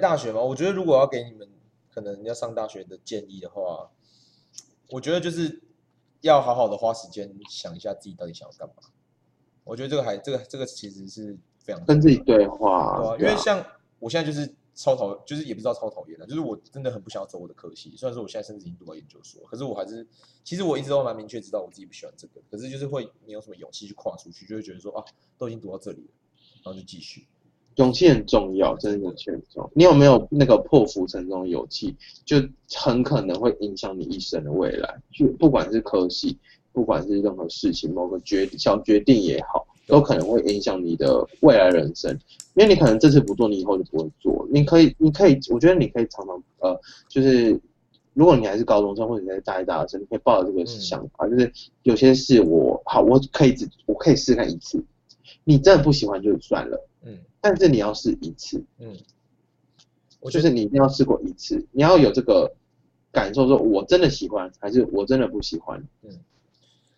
大学嘛，我觉得如果要给你们可能要上大学的建议的话，我觉得就是要好好的花时间想一下自己到底想要干嘛。我觉得这个还这个这个其实是非常跟自己对话对话，啊，因为像我现在就是超讨，就是也不知道超讨厌的，就是我真的很不想要走我的科系。虽然说我现在甚至已经读到研究所，可是我还是其实我一直都蛮明确知道我自己不喜欢这个，可是就是会没有什么勇气去跨出去，就会觉得说啊，都已经读到这里了，然后就继续。勇气很重要，真的勇气很重要。你有没有那个破釜沉舟的勇气，就很可能会影响你一生的未来。就不管是科系，不管是任何事情，某个决小决定也好，都可能会影响你的未来人生。因为你可能这次不做，你以后就不会做。你可以，你可以，我觉得你可以常常呃，就是如果你还是高中生或者你在大一、大二生，你可以抱着这个想法，就是有些事我好，我可以只我可以试看一次。你真的不喜欢就算了。嗯但是你要试一次，嗯，我就是你一定要试过一次，你要有这个感受，说我真的喜欢，还是我真的不喜欢。嗯，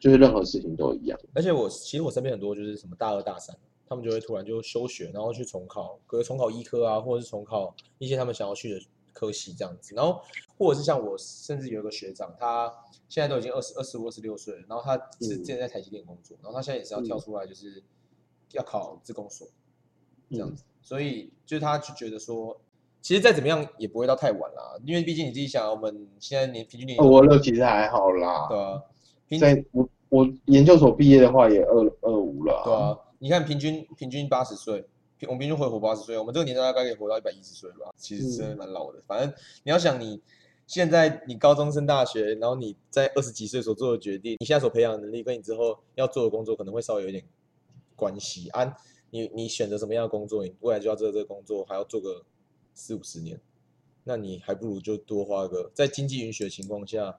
就是任何事情都一样。而且我其实我身边很多就是什么大二大三，他们就会突然就休学，然后去重考，可能重考医科啊，或者是重考一些他们想要去的科系这样子。然后或者是像我，甚至有一个学长，他现在都已经二十二十五、二十六岁了，然后他是之前在台积电工作，然后他现在也是要跳出来，就是要考自工所这样子。所以就是他就觉得说，其实再怎么样也不会到太晚啦，因为毕竟你自己想，我们现在年平均年龄我乐其实还好啦，对啊，平均在我我研究所毕业的话也二二五了、对啊，你看平均平均八十岁，平我们平均会活八十岁，我们这个年代大概可以活到一百一十岁吧，其实真的蛮老的。反正你要想你现在你高中升大学，然后你在二十几岁所做的决定，你现在所培养的能力跟你之后要做的工作可能会稍微有一点关系啊。你你选择什么样的工作，你未来就要做这个工作，还要做个四五十年，那你还不如就多花个在经济允许的情况下，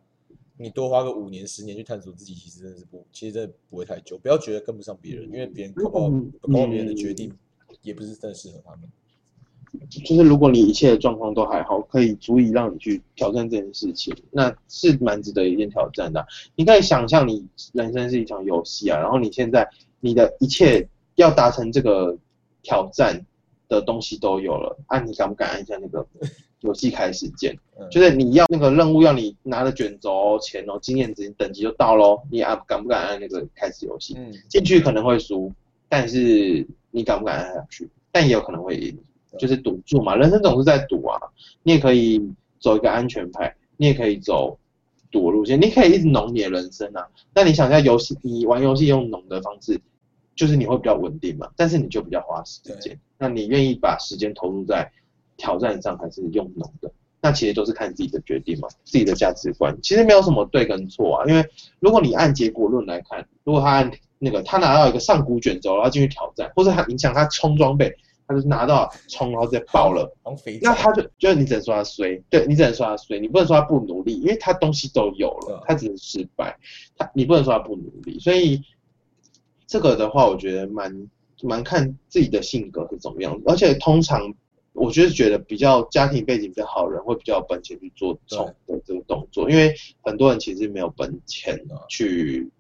你多花个五年十年去探索自己，其实真的是不，其实真的不会太久。不要觉得跟不上别人，因为别人搞不好嗯搞不好别人的决定也不是真的适合他们。就是如果你一切的状况都还好，可以足以让你去挑战这件事情，那是蛮值得一件挑战的啊。你可以想象你人生是一场游戏啊，然后你现在你的一切要达成这个挑战的东西都有了，啊，你敢不敢按一下那个 游戏开始键？嗯，就是你要那个任务要你拿着卷轴钱哦，经验值等级就到喽，你按敢不敢按那个开始游戏？嗯，进去可能会输，但是你敢不敢按下去？但也有可能会赢，就是赌注嘛，人生总是在赌啊。你也可以走一个安全牌，你也可以走赌路线，你可以一直浓你的人生啊。那你想一下，游戏你玩游戏用浓的方式，就是你会比较稳定嘛，但是你就比较花时间。那你愿意把时间投入在挑战上，还是用农的？那其实都是看自己的决定嘛，自己的价值观，其实没有什么对跟错啊。因为如果你按结果论来看，如果他按那个他拿到一个上古卷轴，然后进去挑战，或者他影响他冲装备，他就拿到冲然后直接爆了，那他就就是你只能说他衰，对你只能说他衰，你不能说他不努力，因为他东西都有了，他只是失败，他你不能说他不努力，所以这个的话，我觉得蛮蛮看自己的性格是怎么样，而且通常我就是觉得比较家庭背景比较好的人会比较有本钱去做这种的这个动作，因为很多人其实没有本钱去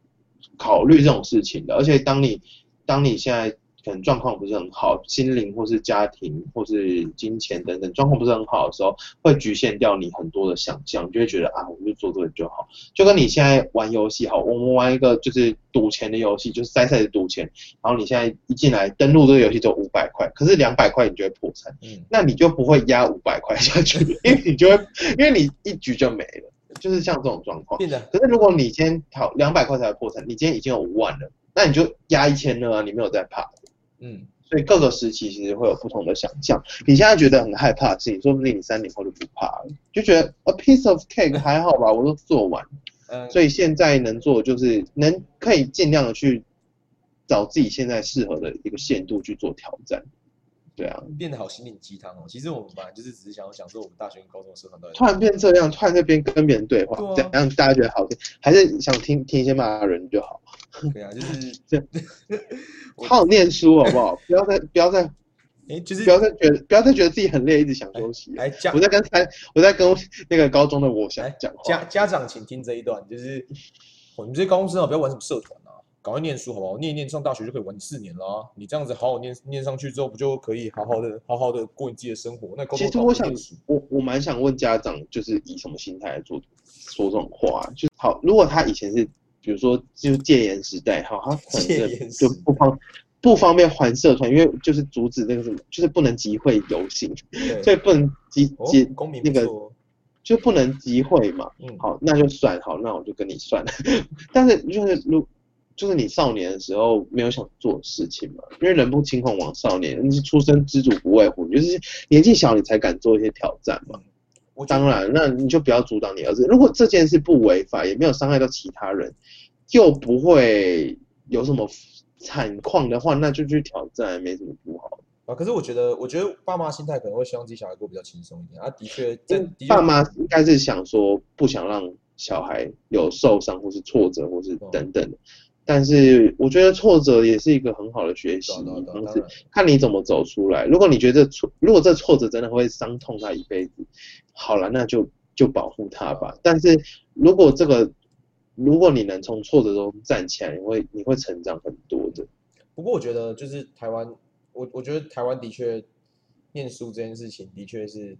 考虑这种事情的，而且当你当你现在可能状况不是很好，心灵或是家庭或是金钱等等状况不是很好的时候，会局限掉你很多的想象，你就会觉得啊，我就做这个就好。就跟你现在玩游戏好，我们玩一个就是赌钱的游戏，就是筛赛的赌钱，然后你现在一进来登录这个游戏就五百块，可是两百块你就会破产，嗯，那你就不会压五百块下去，因为你就会因为你一局就没了，就是像这种状况。可是如果你今天好两百块才破产，你今天已经有五万了，那你就压一千了啊，你没有在怕。嗯，所以各个时期其实会有不同的想象。你现在觉得很害怕的事情，说不定你三年后就不怕了，就觉得 a piece of cake 还好吧，我都做完。嗯，所以现在能做的就是能可以尽量的去找自己现在适合的一个限度去做挑战。对啊，变得好心灵鸡汤哦。其实我们本来就是只是想要讲说我们大学跟高中的社团到底突然变这样，突然这边跟别人对话，对啊这样大家觉得好听，还是想听听一些骂人就好。对啊，就是这 我好好念书好不好？不要再不要再 哎，就是不要再觉得不要再觉得自己很累，一直想休息。来家我在跟三，我在跟那个高中的我想讲话。家家长请听这一段，就是我们这些高中生啊，不要玩什么社团啊，赶快念书好不好？念一念上大学就可以玩四年了啊！你这样子好好念念上去之后，不就可以好好的好好的过你自己的生活？那其实我想我我蛮想问家长，就是以什么心态来做说这种话？就是好，如果他以前是比如说就是戒严时代，哈，他可能就不方不方便还社团，因为就是阻止那个什么，就是不能集会游行，所以不能集哦集公民那个就不能集会嘛。嗯，好，那就算好，那我就跟你算。但是就是如就是你少年的时候没有想做的事情嘛，因为人不轻狂枉少年，你是出生知足不畏虎，你就是年纪小你才敢做一些挑战嘛。我当然，那你就不要阻挡你儿子。如果这件事不违法，也没有伤害到其他人，又不会有什么惨况的话，那就去挑战，没什么不好。啊，可是我觉得，我觉得爸妈心态可能会希望自己小孩过比较轻松一点啊。的确，在的爸妈应该是想说，不想让小孩有受伤或是挫折或是等等的。但是我觉得挫折也是一个很好的学习方式，看你怎么走出来。如果你觉得挫，如果这挫折真的会伤痛他一辈子，好了，那就就保护他吧。但是如果这个，如果你能从挫折中站起来，你会你会成长很多的。不过我觉得就是台湾，我我觉得台湾的确念书这件事情的确是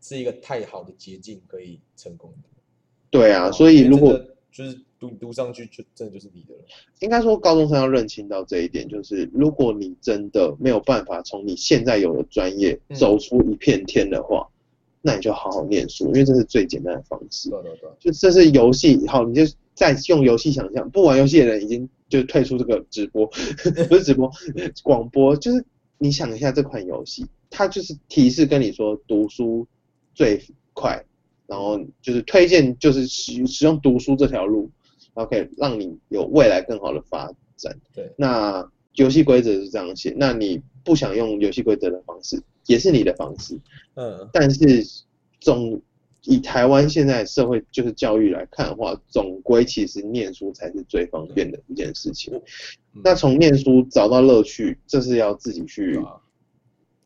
是一个太好的捷径可以成功的。对啊，哦所以如果就是读读上去就真的就是你的了。应该说高中生要认清到这一点，就是如果你真的没有办法从你现在有的专业嗯走出一片天的话，那你就好好念书，因为这是最简单的方式对。啊对啊对啊就这是游戏，好，你就再用游戏想象，不玩游戏的人已经就退出这个直播，不是直播，广播，就是你想一下这款游戏，它就是提示跟你说读书最快，然后就是推荐就是使使用读书这条路，然后可以让你有未来更好的发展。对，那游戏规则是这样写，那你不想用游戏规则的方式，也是你的方式。嗯，但是总以台湾现在社会就是教育来看的话，总归其实念书才是最方便的一件事情。嗯那从念书找到乐趣，这是要自己去、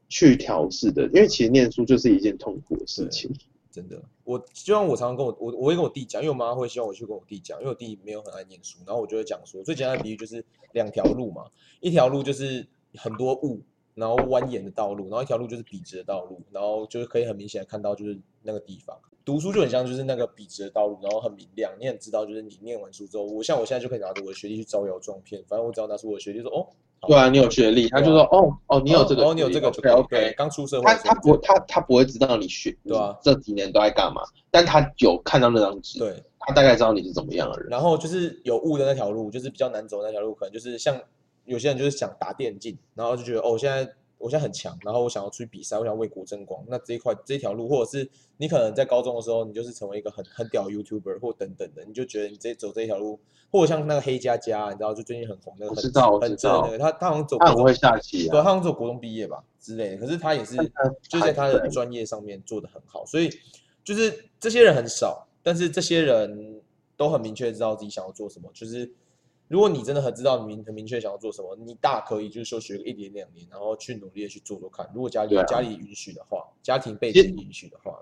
去调试的，因为其实念书就是一件痛苦的事情。真的，我就像我常常跟我我我会跟我弟讲，因为我妈会希望我去跟我弟讲，因为我弟没有很爱念书，然后我就会讲说，最简单的比喻就是两条路嘛，一条路就是很多雾，然后蜿蜒的道路，然后一条路就是笔直的道路，然后就是可以很明显的看到就是那个地方。读书就很像就是那个笔直的道路，然后很明亮，你很知道就是你念完书之后，我像我现在就可以拿着我的学历去招摇撞骗，反正我只要拿出我的学历说哦，好对啊，你有学历，他就说哦哦，你有这个，哦，你有这个 OK 对 OK。刚出社会他不他他不会知道你学对啊你这几年都在干嘛，但他有看到那张纸，对，他大概知道你是怎么样的人。然后就是有雾的那条路，就是比较难走的那条路，可能就是像有些人就是想打电竞，然后就觉得哦，我现在我现在很强，然后我想要出去比赛，我想要为国争光。那这一块这一条路，或者是你可能在高中的时候，你就是成为一个很很屌的 YouTuber 或等等的，你就觉得你这走这一条路，或者像那个黑佳佳，你知道就最近很红那个很我知道我很知道他他好像走他不会下棋对，他啊，好像走国中毕业吧之类的，可是他也是就在他的对专业上面做得很好，所以就是这些人很少，但是这些人都很明确知道自己想要做什么。就是如果你真的很知道明很明确想要做什么，你大可以就是说学个一年两年，然后去努力的去做做看。如果家里、家里允许的话，家庭背景允许的话，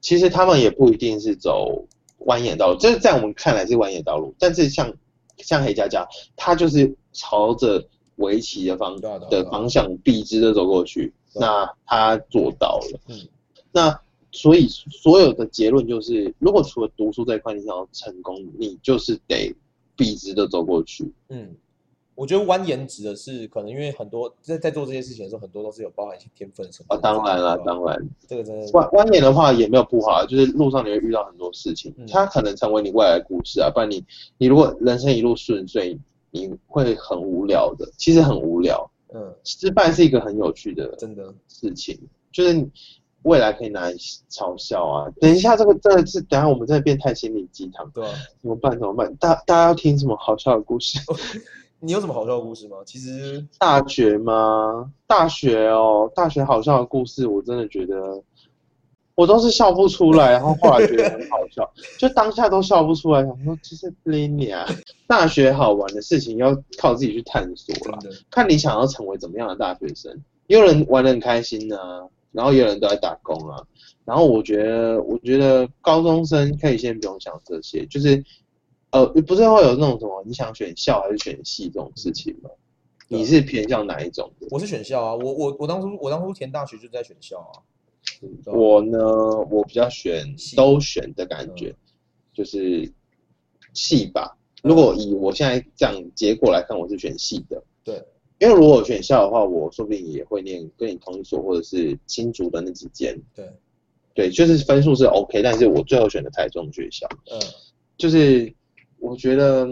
其实他们也不一定是走蜿蜒道路，这是在我们看来是蜿蜒道路，但是像像黑佳佳，他就是朝着围棋的方的方向笔直的走过去，啊那他做到了。嗯，那所以所有的结论就是，如果除了读书这一块你想要成功，你就是得笔直的走过去。嗯，我觉得蜿蜒指的是可能因为很多在在做这些事情的时候，很多都是有包含一些天分什么啊，分当然了，当然，这个真的是蜿蜿蜒的话也没有不好啊，就是路上你会遇到很多事情嗯，它可能成为你未来的故事啊。不然你你如果人生一路顺遂，你会很无聊的，其实很无聊。嗯，失败是一个很有趣的真的事情，就是你未来可以拿来嘲笑啊。等一下，这个真的是，等一下我们真的变态心理鸡汤，怎么办？怎么办？大大家要听什么好笑的故事？你有什么好笑的故事吗？其实大学吗？大学哦，大学好笑的故事，我真的觉得我都是笑不出来，然后后来觉得很好笑，就当下都笑不出来，想说这是 l i n 啊。大学好玩的事情要靠自己去探索了，看你想要成为怎么样的大学生。也有人玩的很开心啊，然后也有人都在打工啊。然后我觉得，我觉得高中生可以先不用想这些，就是呃，不是会有那种什么你想选校还是选系这种事情吗？你是偏向哪一种的？我是选校啊，我我我当初我当初填大学就在选校啊我呢，我比较选都选的感觉，就是系吧。如果以我现在这样结果来看，我是选系的。对，因为如果我选校的话，我说不定也会念跟你同一所或者是新竹的那几间。对，对，就是分数是 OK，但是我最后选的台中学校，嗯，就是我觉得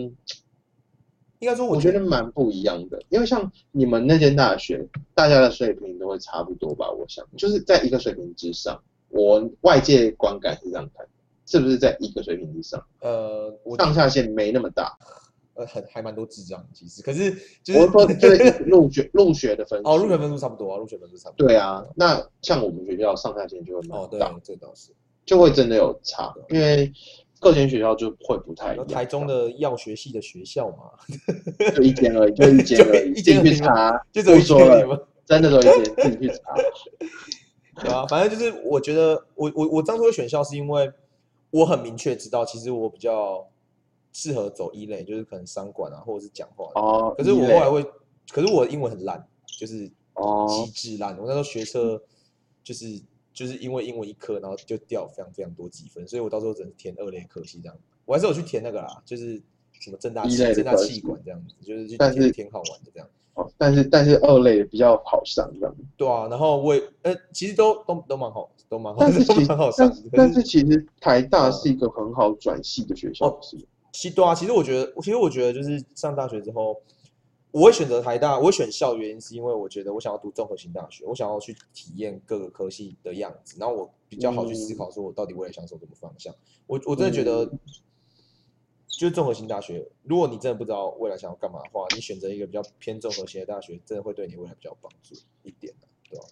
应该说我我觉得觉得蛮不一样的，因为像你们那间大学，大家的水平都会差不多吧？我想就是在一个水平之上，我外界观感是这样看，是不是在一个水平之上？呃，我上下限没那么大。呃很还蛮多智障的其实，可是就是我是说就是入学入学的分数。哦入学分数差不多啊，入学分数差不多。对啊，那像我们学校上下限就会哦对蛮大，，这倒是。就会真的有差，因为各间学校就会不太一样。台中的药学系的学校嘛，就一间而已，就一间而已，就一间去查，就只有说了？真的只有一间，自己去查。对啊，反正就是我觉得我我我当初的选校是因为我很明确知道，其实我比较适合走一类，就是可能商管啊，或者是讲话。哦，可是我后来会，可是我的英文很烂，就是哦极致烂。我那时候学车就是就是因为英文一科，然后就掉非常非常多积分，所以我到时候只能填二类科系这样。我还是有去填那个啦，就是什么正大气一类正大气管这样子，就是去但是填填好玩的这样。哦，但是但是二类比较好上这样。对啊，然后我也呃，其实都都都蛮好，都蛮好，但是 其蛮好上的。但是可但是其实台大是一个很好转系的学校哦，是吗其对啊，其实我觉得，其实我觉得就是上大学之后，我会选择台大，我会选校，原因是因为我觉得我想要读综合性大学，我想要去体验各个科系的样子，然后我比较好去思考说我到底未来想走什么方向。我我真的觉得，嗯就是综合性大学，如果你真的不知道未来想要干嘛的话，你选择一个比较偏综合性的大学，真的会对你未来比较有帮助一点的，对吧？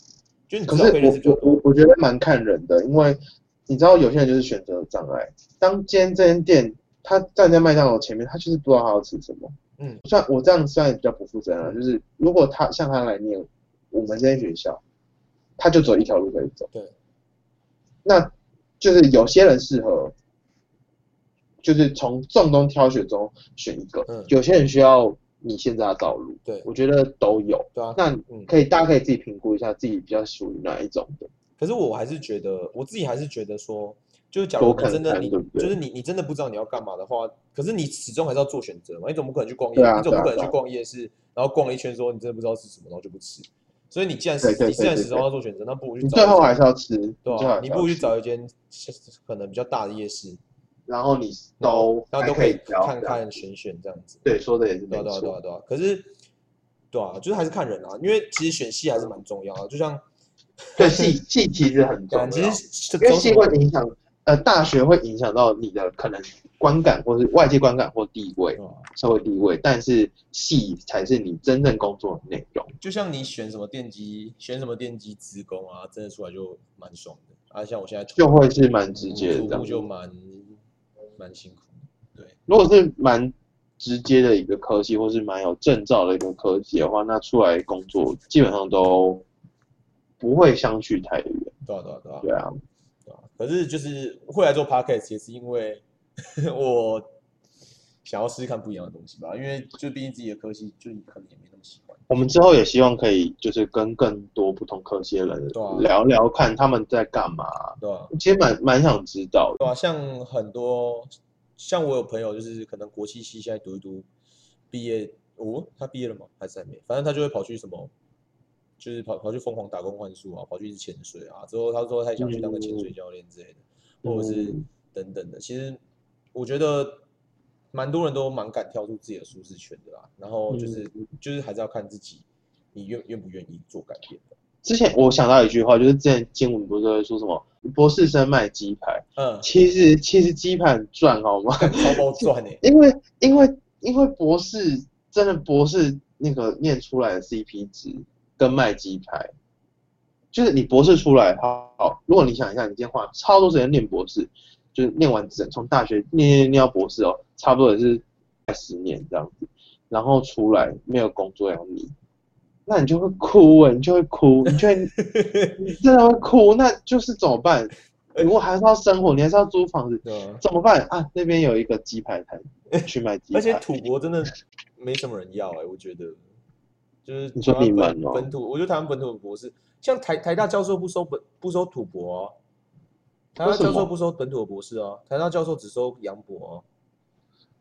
就是你可是至少可以认识比较多。我我我我觉得蛮看人的，因为你知道有些人就是选择障碍。当今天这间店他站在麦当劳前面，他就是不知道他要吃什么。嗯，算我这样算比较不负责任了，就是如果他像他来念我们这些学校，他就走一条路可以走。对，那就是有些人适合，就是从众中挑选中选一个，嗯有些人需要你现在的道路，对我觉得都有。对啊。那嗯可以，大家可以自己评估一下自己比较属于哪一种的。可是我还是觉得，我自己还是觉得说，就是假如真的你就是你你真的不知道你要干嘛的话，可是你始终还是要做选择嘛，你总不可能去逛夜，你总不可能去逛夜市，然后逛了一圈说你真的不知道吃什么，然后就不吃。所以你既然是你既然始终要做选择，那不如去最后还是要吃，对吧啊，你不如去找一间可能比较大的夜市，然后你都然后都可以看看选选这样子。对，说的也是对啊对啊对。对啊，可是对啊，就是还是看人啊，因为其实选戏还是蛮重要的，就像对，戏戏其实很重要，其实因为系走什么会影响，呃，大学会影响到你的可能观感，或是外界观感或地位、社会地位，但是系才是你真正工作的内容。就像你选什么电机，选什么电机职工啊，真的出来就蛮爽的。啊，像我现在就会是蛮直接的就蛮蛮辛苦。对，如果是蛮直接的一个科系，或是蛮有证照的一个科系的话，那出来工作基本上都不会相去太远。对啊对啊对啊对啊，对啊。可是就是会来做 podcast 也是因为 我想要试试看不一样的东西吧，因为就毕竟自己的科系就可能也没那么喜欢。我们之后也希望可以就是跟更多不同科系的人聊聊，看他们在干嘛。对啊，其实蛮蛮想知道的。对啊，像很多像我有朋友就是可能国际系现在读一读，毕业哦，他毕业了吗？还是还没？反正他就会跑去什么，就是跑跑去疯狂打工换宿啊，跑去一直潜水啊。之后他说他也想去当个潜水教练之类的，或者是嗯等等的。其实我觉得蛮多人都蛮敢跳出自己的舒适圈的啦。然后就是、就是还是要看自己，你愿愿不愿意做改变的。之前我想到一句话，就是之前新闻不是会说什么博士生卖鸡排，嗯，其实其实鸡排很赚好吗？超包赚 呢、因为因为因为博士真的博士那个念出来的 CP 值跟卖鸡排，就是你博士出来，好好，如果你想一下，你今天花超多时间念博士，就是念完整从大学念念念到博士哦，差不多也是十年这样子，然后出来没有工作要你，那你就会哭哎、你就会哭，你就会 你真的会哭，那就是怎么办？如果还是要生活，你还是要租房子，啊，怎么办啊？那边有一个鸡排摊，去买鸡排。而且土国真的没什么人要哎、我觉得，就是你说你们哦本本土，我觉得台湾本土的博士，像台台大教授不收本不收土博啊，台大教授不收本土的博士哦，台大教授只收洋博啊。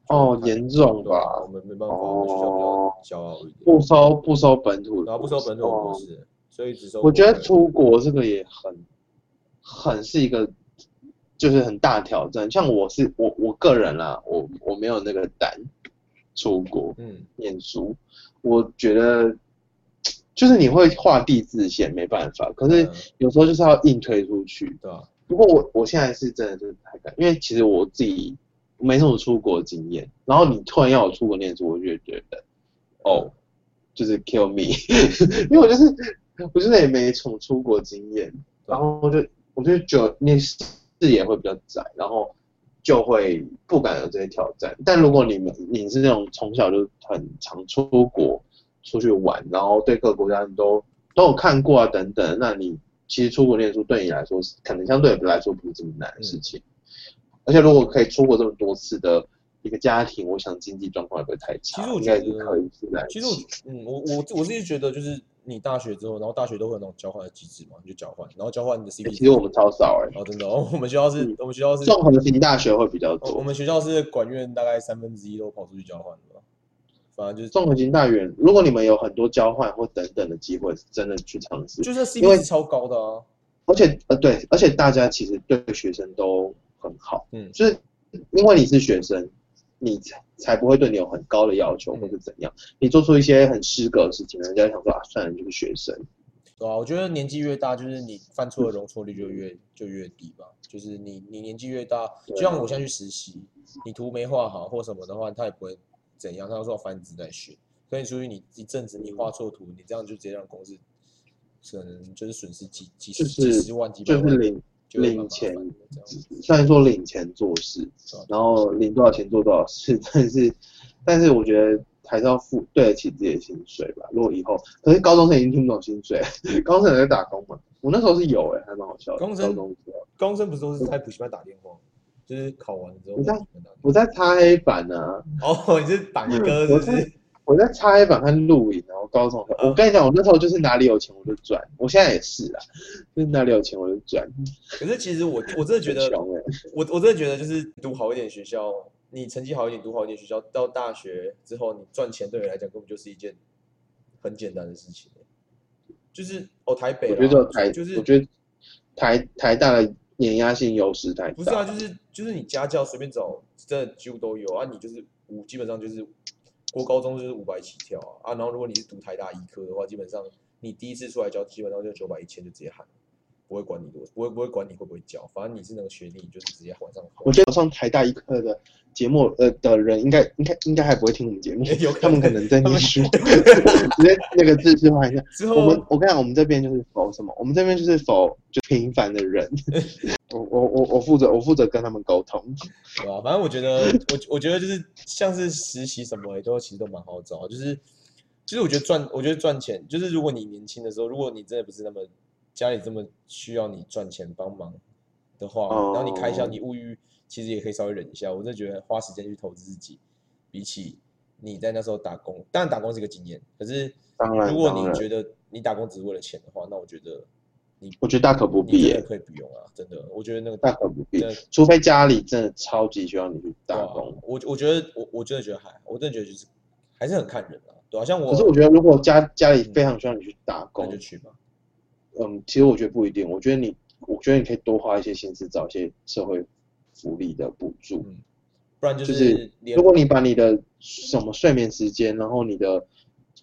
哦，就严重对啊吧我？们没办法，我们学校比哦较骄傲一点，不收不收本土的，然后不收本土的博哦士，所以只收。我觉得出国这个也很很是一个就是很大挑战。像我是我我个人啦，我我没有那个胆出国嗯，念书，我觉得就是你会画地自限，没办法。可是嗯。有时候就是要硬推出去。对吧？不过我我现在是真的就是太敢，因为其实我自己没什么出国经验，然后你突然要我出国念书，我就觉得哦，就是 kill me，因为我就是我就是也没什么出国经验，然后我就我就觉得那视野会比较窄，然后就会不敢有这些挑战。但如果你们你是那种从小就很常出国出去玩，然后对各个国家你都都有看过啊等等，那你其实出国念书对你来说是可能相对来说不是这么难的事情。而且如果可以出国这么多次的一个家庭，我想经济状况也不会太差，其实我应觉得该是可以负担得起。其实我嗯，我我我自己觉得就是你大学之后，然后大学都会有那种交换的机制嘛，你就交换，然后交换你的 CP 值。其实我们超少哎、哦，真的哦，我们学校是嗯，我们学校是，综合型大学会比较多我。们学校是管院大概三分之一都跑出去交换的吧，反正就是综合型大学，如果你们有很多交换或等等的机会，真的去尝试。就是 CP 值超高的啊，而且呃对，而且大家其实对学生都很好，嗯就是因为你是学生，你才才不会对你有很高的要求嗯或者怎样。你做出一些很失格的事情，人家想说啊，算了，你就是学生。对啊，我觉得年纪越大，就是你犯错的容错率就越就越低吧。就是你你年纪越大，就像我现在去实习，你图没画好或什么的话，他也不会怎样，他说反正只在学。所以属于你一阵子你画错图，你这样就直接让公司可能就是损失几几十就是几十万几百万，领钱。虽然说领钱做事，然后领多少钱做多少事，但是但是我觉得还是要付对得起自己的薪水吧。如果以后，可是高中生已经听不懂薪水，高中生有在打工嘛？我那时候是有哎、还蛮好笑的。高中生高中生不是都是在补习班打电话，就是考完之后你在我在擦黑板呢、啊，哦，你是板哥是我在不是？我在擦黑板和录影，然后高中的我跟你讲，我那时候就是哪里有钱我就赚，我现在也是啊，就是哪里有钱我就赚，可是其实我我真的觉得我我真的觉得就是读好一点学校，你成绩好一点，读好一点学校，到大学之后你赚钱对你来讲根本就是一件很简单的事情。就是哦，台北，我觉得台，就是我觉得台台大的碾压性优势太大。不是啊，就是就是你家教随便找，真的几乎都有啊。你就是五，基本上就是国高中就是五百起跳啊啊。然后如果你是读台大医科的话，基本上你第一次出来教，基本上就九百一千就直接喊，不会管你多，不会不会管你会不会教，反正你是那个学历，你就是直接往上我觉得上台大一课的节目呃的人，应该应该应该还不会听我们节目 有，他们可能在念书，直接那个字是换一下。之后我们我跟你讲，我们这边就是否什么？我们这边就是否就平凡的人。我我我我负责我负责跟他们沟通。对吧、反正我觉得，我我觉得就是像是实习什么也都其实都蛮好找，就是就是我觉得赚，我觉得赚钱，就是如果你年轻的时候，如果你真的不是那么家里这么需要你赚钱帮忙的话，然后你开销哦你物欲其实也可以稍微忍一下。我真的觉得花时间去投资自己，比起你在那时候打工，当然打工是一个经验，可是当然如果你觉得你打工只是为了钱的话，那我觉得你我觉得大可不必可以不用啊，真的，我觉得那个大可不必除非家里真的超级需要你去打工。我我觉得我我真的觉得还，我真的觉得就是还是很看人啊，对啊，像我，可是我觉得如果家家里非常需要你去打工那工就，去吧。嗯，其实我觉得不一定。我觉得你，我觉得你可以多花一些心思找一些社会福利的补助。嗯，不然就就是如果你把你的什么睡眠时间，然后你的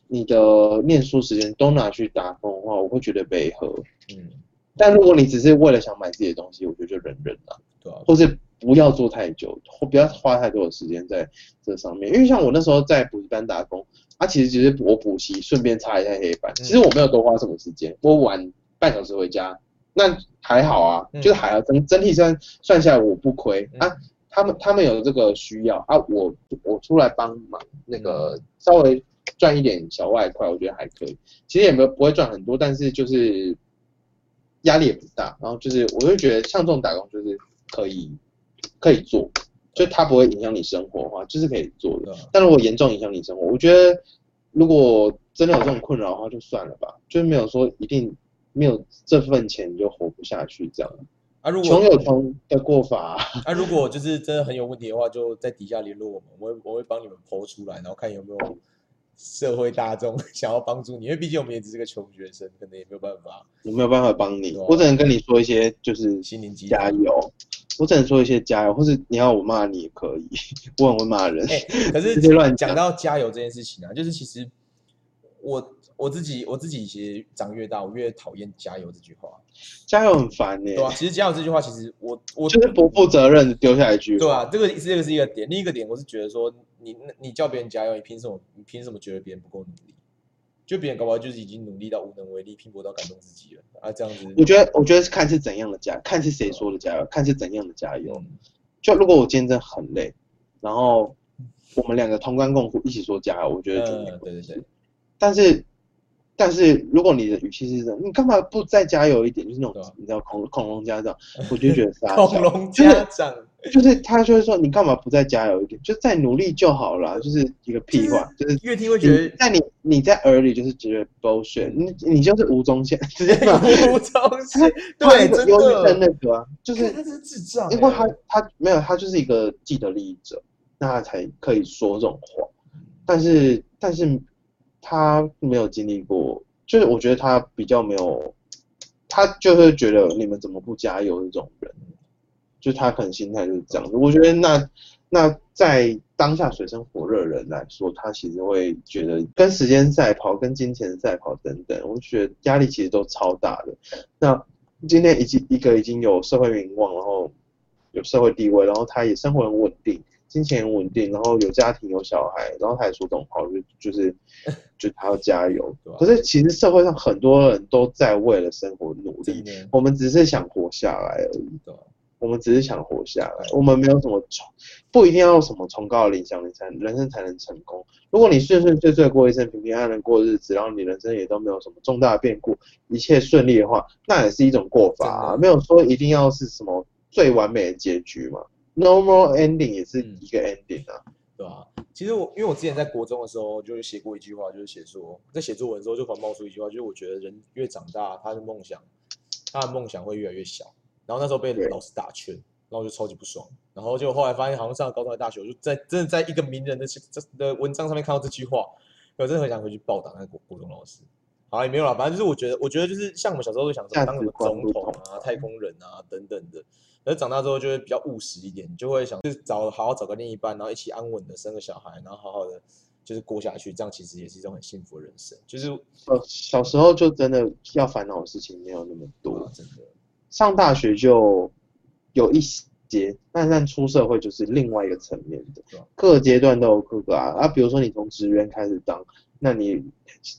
你的念书时间都拿去打工的话，我会觉得违和。嗯，但如果你只是为了想买自己的东西，我觉得就忍忍啦，对啊，或是不要做太久，或不要花太多的时间在这上面。因为像我那时候在补习班打工，啊，其实只是我补习顺便擦一下黑板，其实我没有多花什么时间，我晚半小时回家，那还好啊，嗯。就是还好，整整体算算下来我不亏。嗯。啊。他们他们有这个需要。啊，我我出来帮忙，那个嗯。稍微赚一点小外快，我觉得还可以。其实也没有不会赚很多，但是就是压力也不大，然后就是我就觉得像这种打工就是可以可以做，就它不会影响你生活的话，就是可以做的。但如果严重影响你生活，我觉得如果真的有这种困扰的话，就算了吧，就是没有说一定没有这份钱你就活不下去这样。啊，如果穷有穷的过法、啊，啊，如果就是真的很有问题的话，就在底下联络我们，我会我会帮你们剖出来，然后看有没有社会大众 想要帮助你，因为毕竟我们也只是个穷学生，可能也没有办法我没有办法帮你，我只能跟你说一些就是心灵鸡加油，我只能说一些加油，或是你要我骂你也可以，我很会骂人。哎、可是乱讲讲到加油这件事情啊，就是其实我我自己我自己其实长越大，我越讨厌加油这句话，加油很烦呢、对啊，其实加油这句话，其实我我就是不负责任丢下一句。对啊，这个这个是一个点，另一个点我是觉得说，你你叫别人加油，你凭什么你凭什么觉得别人不够努力？就别人搞不好就是已经努力到无能为力，拼搏到感动自己了啊，这样子，我觉得，我觉得是看是怎样的加，看是谁说的加油，看是怎样的加油。嗯就如果我今天真的很累，然后我们两个同甘共苦，一起说加油，我觉得就没嗯，对对对，但是，但是如果你的语气是这样，你干嘛不再加油一点？就是那种你知道恐恐龙家长，我就觉得傻恐龙家长，就是他就会说你干嘛不再加油一点？就再努力就好了，就是一个屁话，就是越听会觉得你在你你在耳里就是觉得 bullshit，你你就是吴宗宪，直接把 无中 他生，对，真的，那个啊，就是是智障欸，因为他他没有，他就是一个既得利益者，那他才可以说这种话。但是但是他没有经历过，就是我觉得他比较没有，他就是觉得你们怎么不加油这种人，就他可能心态就是这样子。我觉得那那在当下水深火热的人来说，他其实会觉得跟时间赛跑、跟金钱赛跑等等，我觉得压力其实都超大的。那今天已经一个已经有社会名望，然后有社会地位，然后他也生活很稳定，金钱很稳定，然后有家庭有小孩，然后他也说这种话，我就就是 就他要加油。可是其实社会上很多人都在为了生活努力，我们只是想活下来而已。我们只是想活下来，我们没有什么崇，不一定要什么崇高的理想，你才人生才能成功。如果你顺顺遂遂过一生，平平安安地过日子，然后你人生也都没有什么重大的变故，一切顺利的话，那也是一种过法、啊，没有说一定要是什么最完美的结局嘛。Normal ending 也是一个 ending 啊。对吧？其实我因为我之前在国中的时候，就是写过一句话，就是写说在写作文的时候就突然冒出一句话，就是我觉得人越长大，他的梦想，他的梦想会越来越小。然后那时候被老师打圈，然后我就超级不爽。然后就后来发现，好像上了高中的大学，我就在真的在一个名人的这的文章上面看到这句话，我真的很想回去报答那个国国中老师。好啦，也没有啦，反正就是我觉得，我觉得就是像我们小时候都想说当什么总统啊、太空人啊等等的，而长大之后就会比较务实一点，你就会想就是找好好找个另一半，然后一起安稳的生个小孩，然后好好的就是过下去，这样其实也是一种很幸福的人生。就是呃小时候就真的要烦恼的事情没有那么多哇，，真的，上大学就有一些，但但出社会就是另外一个层面的各阶段都有各个啊啊，比如说你从职员开始当，那你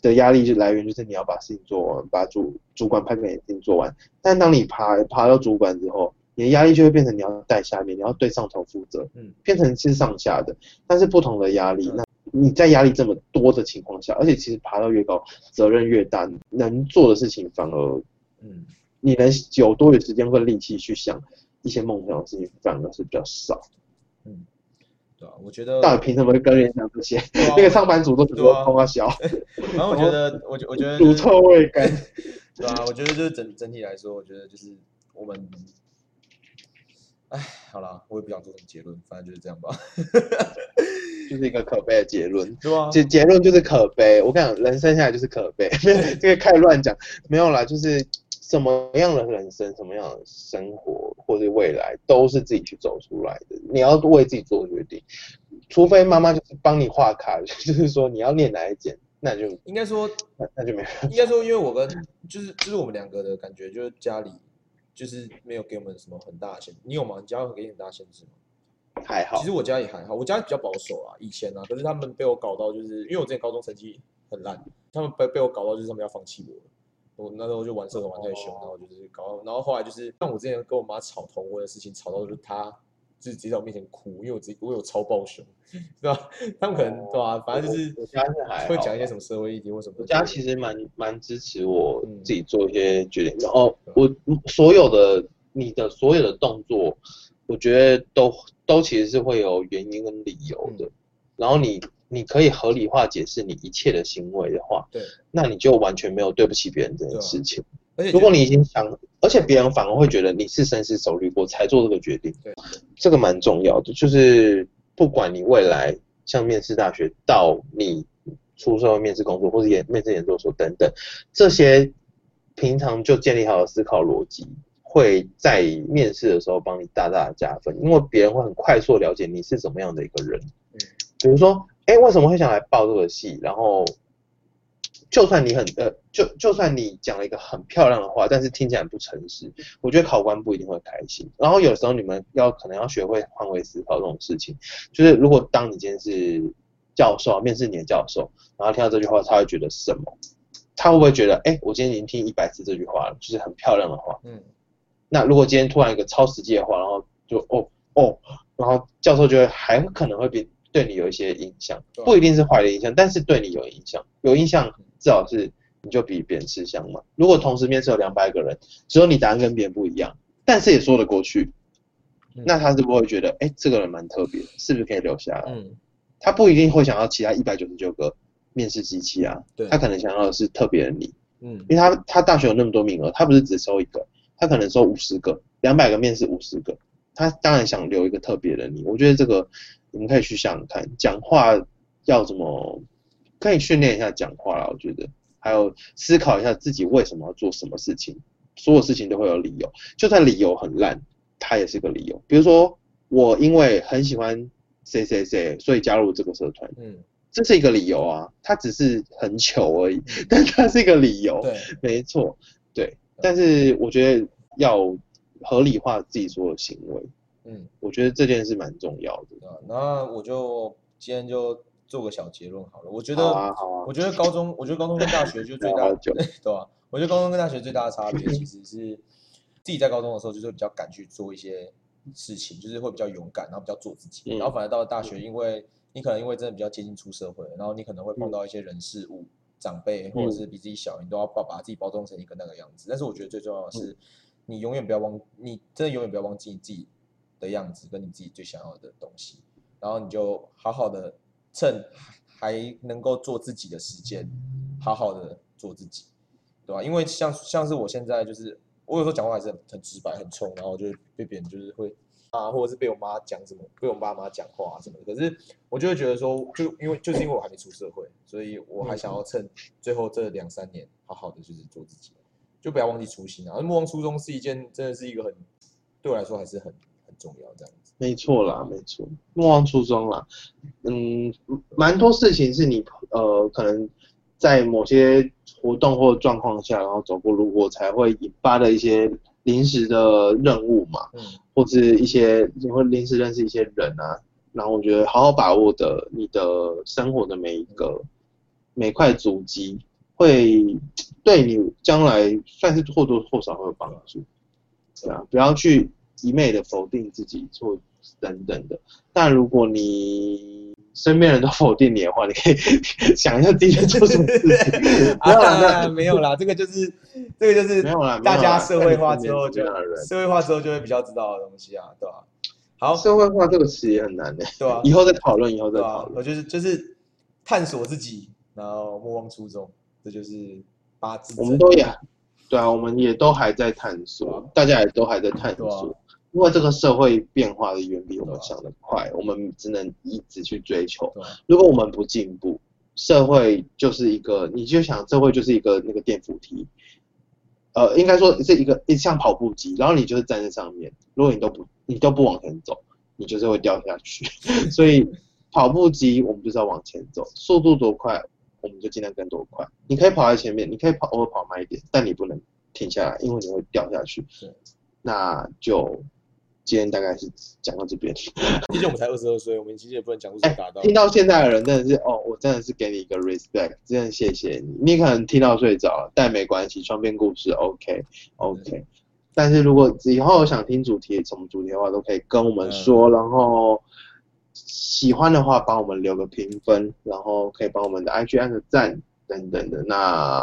的压力就来源就是你要把事情做完，把主主管派给你的事情做完，但当你爬爬到主管之后，你的压力就会变成你要带下面，你要对上头负责，嗯，变成是上下的，但是不同的压力，嗯那你在压力这么多的情况下，而且其实爬到越高，责任越大，能做的事情反而嗯，你能有多余时间或力气去想一些梦想的事情，反而是比较少。嗯对啊，我觉得，到底凭什么会跟人讲这些？啊那个上班族都只对啊说通话小，然后我觉得，我觉我觉得 乳就是臭未干。对啊，我觉得就是整整体来说，我觉得就是我们，哎，好啦，我也不想做什么结论，反正就是这样吧。就是一个可悲的结论。对啊，结结论就是可悲。我跟你讲，人生下来就是可悲，这个太乱讲，没有啦，就是什么样的人生、什么样的生活或者未来，都是自己去走出来的。你要为自己做决定，除非妈妈就是帮你画卡，就是说你要念哪一间，那就应该说，那那就没有。应该说，因为我跟就是就是我们两个的感觉，就是家里就是没有给我们什么很大的限制。你有吗？你家有给你很大限制吗？还好其实，我家也还好，我家比较保守啊，以前啊，可是他们被我搞到，就是因为我之前高中成绩很烂，他们被被我搞到就是他们要放弃我了。我那时候就玩社团玩太凶，然后就是搞到，然后后来就是像我之前跟我妈吵同婚的事情，吵到就是她自己在我面前哭，因为我自己我有超暴熊，对吧？他们可能对吧、反正就是我我家是还会讲一些什么社会议题或什么家其实蛮蛮支持我嗯自己做一些决定，然后我所有的你的所有的动作，我觉得都都其实是会有原因跟理由的。然后你你可以合理化解释你一切的行为的话，对，那你就完全没有对不起别人这件事情。而且如果你已经想，而且别人反而会觉得你是深思熟虑过才做这个决定，对这个蛮重要的。就是不管你未来像面试大学到你出社会面试工作，或者研面试研究所等等，这些平常就建立好的思考逻辑，会在面试的时候帮你大大的加分，因为别人会很快速地了解你是怎么样的一个人。嗯比如说，哎，为什么会想来报这个系？然后，就算你很呃，就就算你讲了一个很漂亮的话，但是听起来很不诚实，我觉得考官不一定会开心。然后有时候你们要可能要学会换位思考这种事情，就是如果当你今天是教授，面试你的教授，然后听到这句话，他会觉得什么？他会不会觉得，哎，我今天已经听一百次这句话了，就是很漂亮的话？嗯，那如果今天突然一个超实际的话，然后就哦哦，然后教授就会还可能会比对你有一些影响，不一定是坏的影响，但是对你有影响，有影响至少是你就比别人吃香嘛。如果同时面试有两百个人，只有你答案跟别人不一样，但是也说得过去，嗯那他是不会觉得，哎，这个人蛮特别，是不是可以留下来？嗯，他不一定会想要其他一百九十九个面试机器啊，对他可能想要的是特别的你。嗯因为他他大学有那么多名额，他不是只收一个，他可能收五十个，两百个面试五十个，他当然想留一个特别的你。我觉得这个你们可以去想想看，讲话要怎么可以训练一下讲话啦。我觉得还有思考一下自己为什么要做什么事情，所有事情都会有理由，就算理由很烂，它也是个理由。比如说我因为很喜欢谁谁谁，所以加入这个社团，嗯，这是一个理由啊，它只是很糗而已，但它是一个理由。对，没错，对。但是我觉得要合理化自己所有行为，嗯，我觉得这件事蛮重要的。啊，那我就今天就做个小结论好了。我觉得，好啊，好啊我，觉得高中，我觉得高中跟大学就最 大聊好久 对吧、我觉得高中跟大学最大的差别其实是自己在高中的时候就是比较敢去做一些事情，就是会比较勇敢，然后比较做自己。嗯然后反而到了大学，因为你可能因为真的比较接近出社会，然后你可能会碰到一些人事物。长辈或者是比自己小，你都要把把自己包装成一个那个样子。但是我觉得最重要的是，你永远不要忘，你真的永远不要忘记你自己的样子，跟你自己最想要的东西。然后你就好好的趁还能够做自己的时间，好好的做自己，对吧？因为像像是我现在就是，我有时候讲话还是很直白、很冲，然后就被别人就是会啊，或者是被我妈讲什么，被我爸妈讲话什么的。可是我就会觉得说，就因为就是因为我还没出社会，所以我还想要趁最后这两三年，好好的就是做自己，就不要忘记初心啊。莫忘初衷是一件真的是一个很对我来说还是很重要这样子。没错啦，没错，莫忘初衷啦。嗯，蛮多事情是你呃，可能在某些活动或状况下，然后走过路过才会引发的一些临时的任务嘛，嗯或是一些你会临时认识一些人啊。然后我觉得好好把握的你的生活的每一个每块足迹，会对你将来算是或多或少会有帮助。对啊，不要去一昧的否定自己做等等的。但如果你身边人都否定你的话，你可以 想一下自己在做什么事情。没有啦，没有啦，这个就是这个就是没有啦，没大家社会化之后就社会化之后就会比较知道的东西啊，对吧？好，社会化这个词也很难的，对啊以后再讨论，以后再讨？论。我就是就是探索自己，然后莫忘初衷，这就是八字。我们都也对啊，我们也都还在探索，大家也都还在探索。因为这个社会变化的远比我们想的快，我们只能一直去追求。如果我们不进步，社会就是一个，你就想社会就是一个那个电扶梯，呃，应该说是一个一像跑步机，然后你就是站在上面，如果你都不你都不往前走，你就是会掉下去。所以跑步机我们就是要往前走，速度多快，我们就尽量跟多快。你可以跑在前面，你可以跑偶尔跑慢一点，但你不能停下来，因为你会掉下去是。那就今天大概是讲到这边。毕竟我们才二十二岁，我们其实也不能讲出什么大道理。听到现在的人真的是哦，我真的是给你一个 respect，真的谢谢你。你可能听到睡着，但没关系，双边故事 OK OK。但是如果以后想听主题什么主题的话，都可以跟我们说，然后喜欢的话帮我们留个评分，然后可以帮我们的 IG 按个赞等等的。那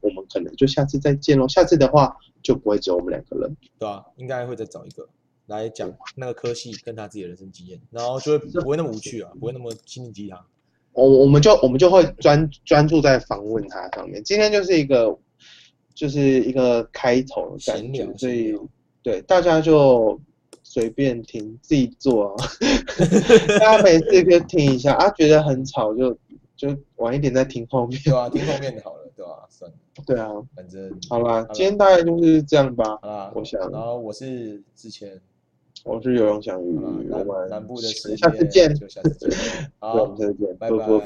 我们可能就下次再见喽。下次的话就不会只有我们两个人。对啊，应该会再找一个来讲那个科系跟他自己的人生经验，然后就会不会那么无趣啊，不会那么心灵鸡汤。我我们就我们就会专专注在访问他上面。今天就是一个就是一个开头的感觉，所以对大家就随便听，自己做啊。大家没事就听一下啊，觉得很吵就就晚一点再听后面。对啊，听后面就好了，对吧、算了，对啊，反正好啦啦，今天大概就是这样吧。好啦，我想然后我是之前我是游泳翔宇，我们南南部的时下次见。就下次见，对，我好们，下次见，拜拜啵。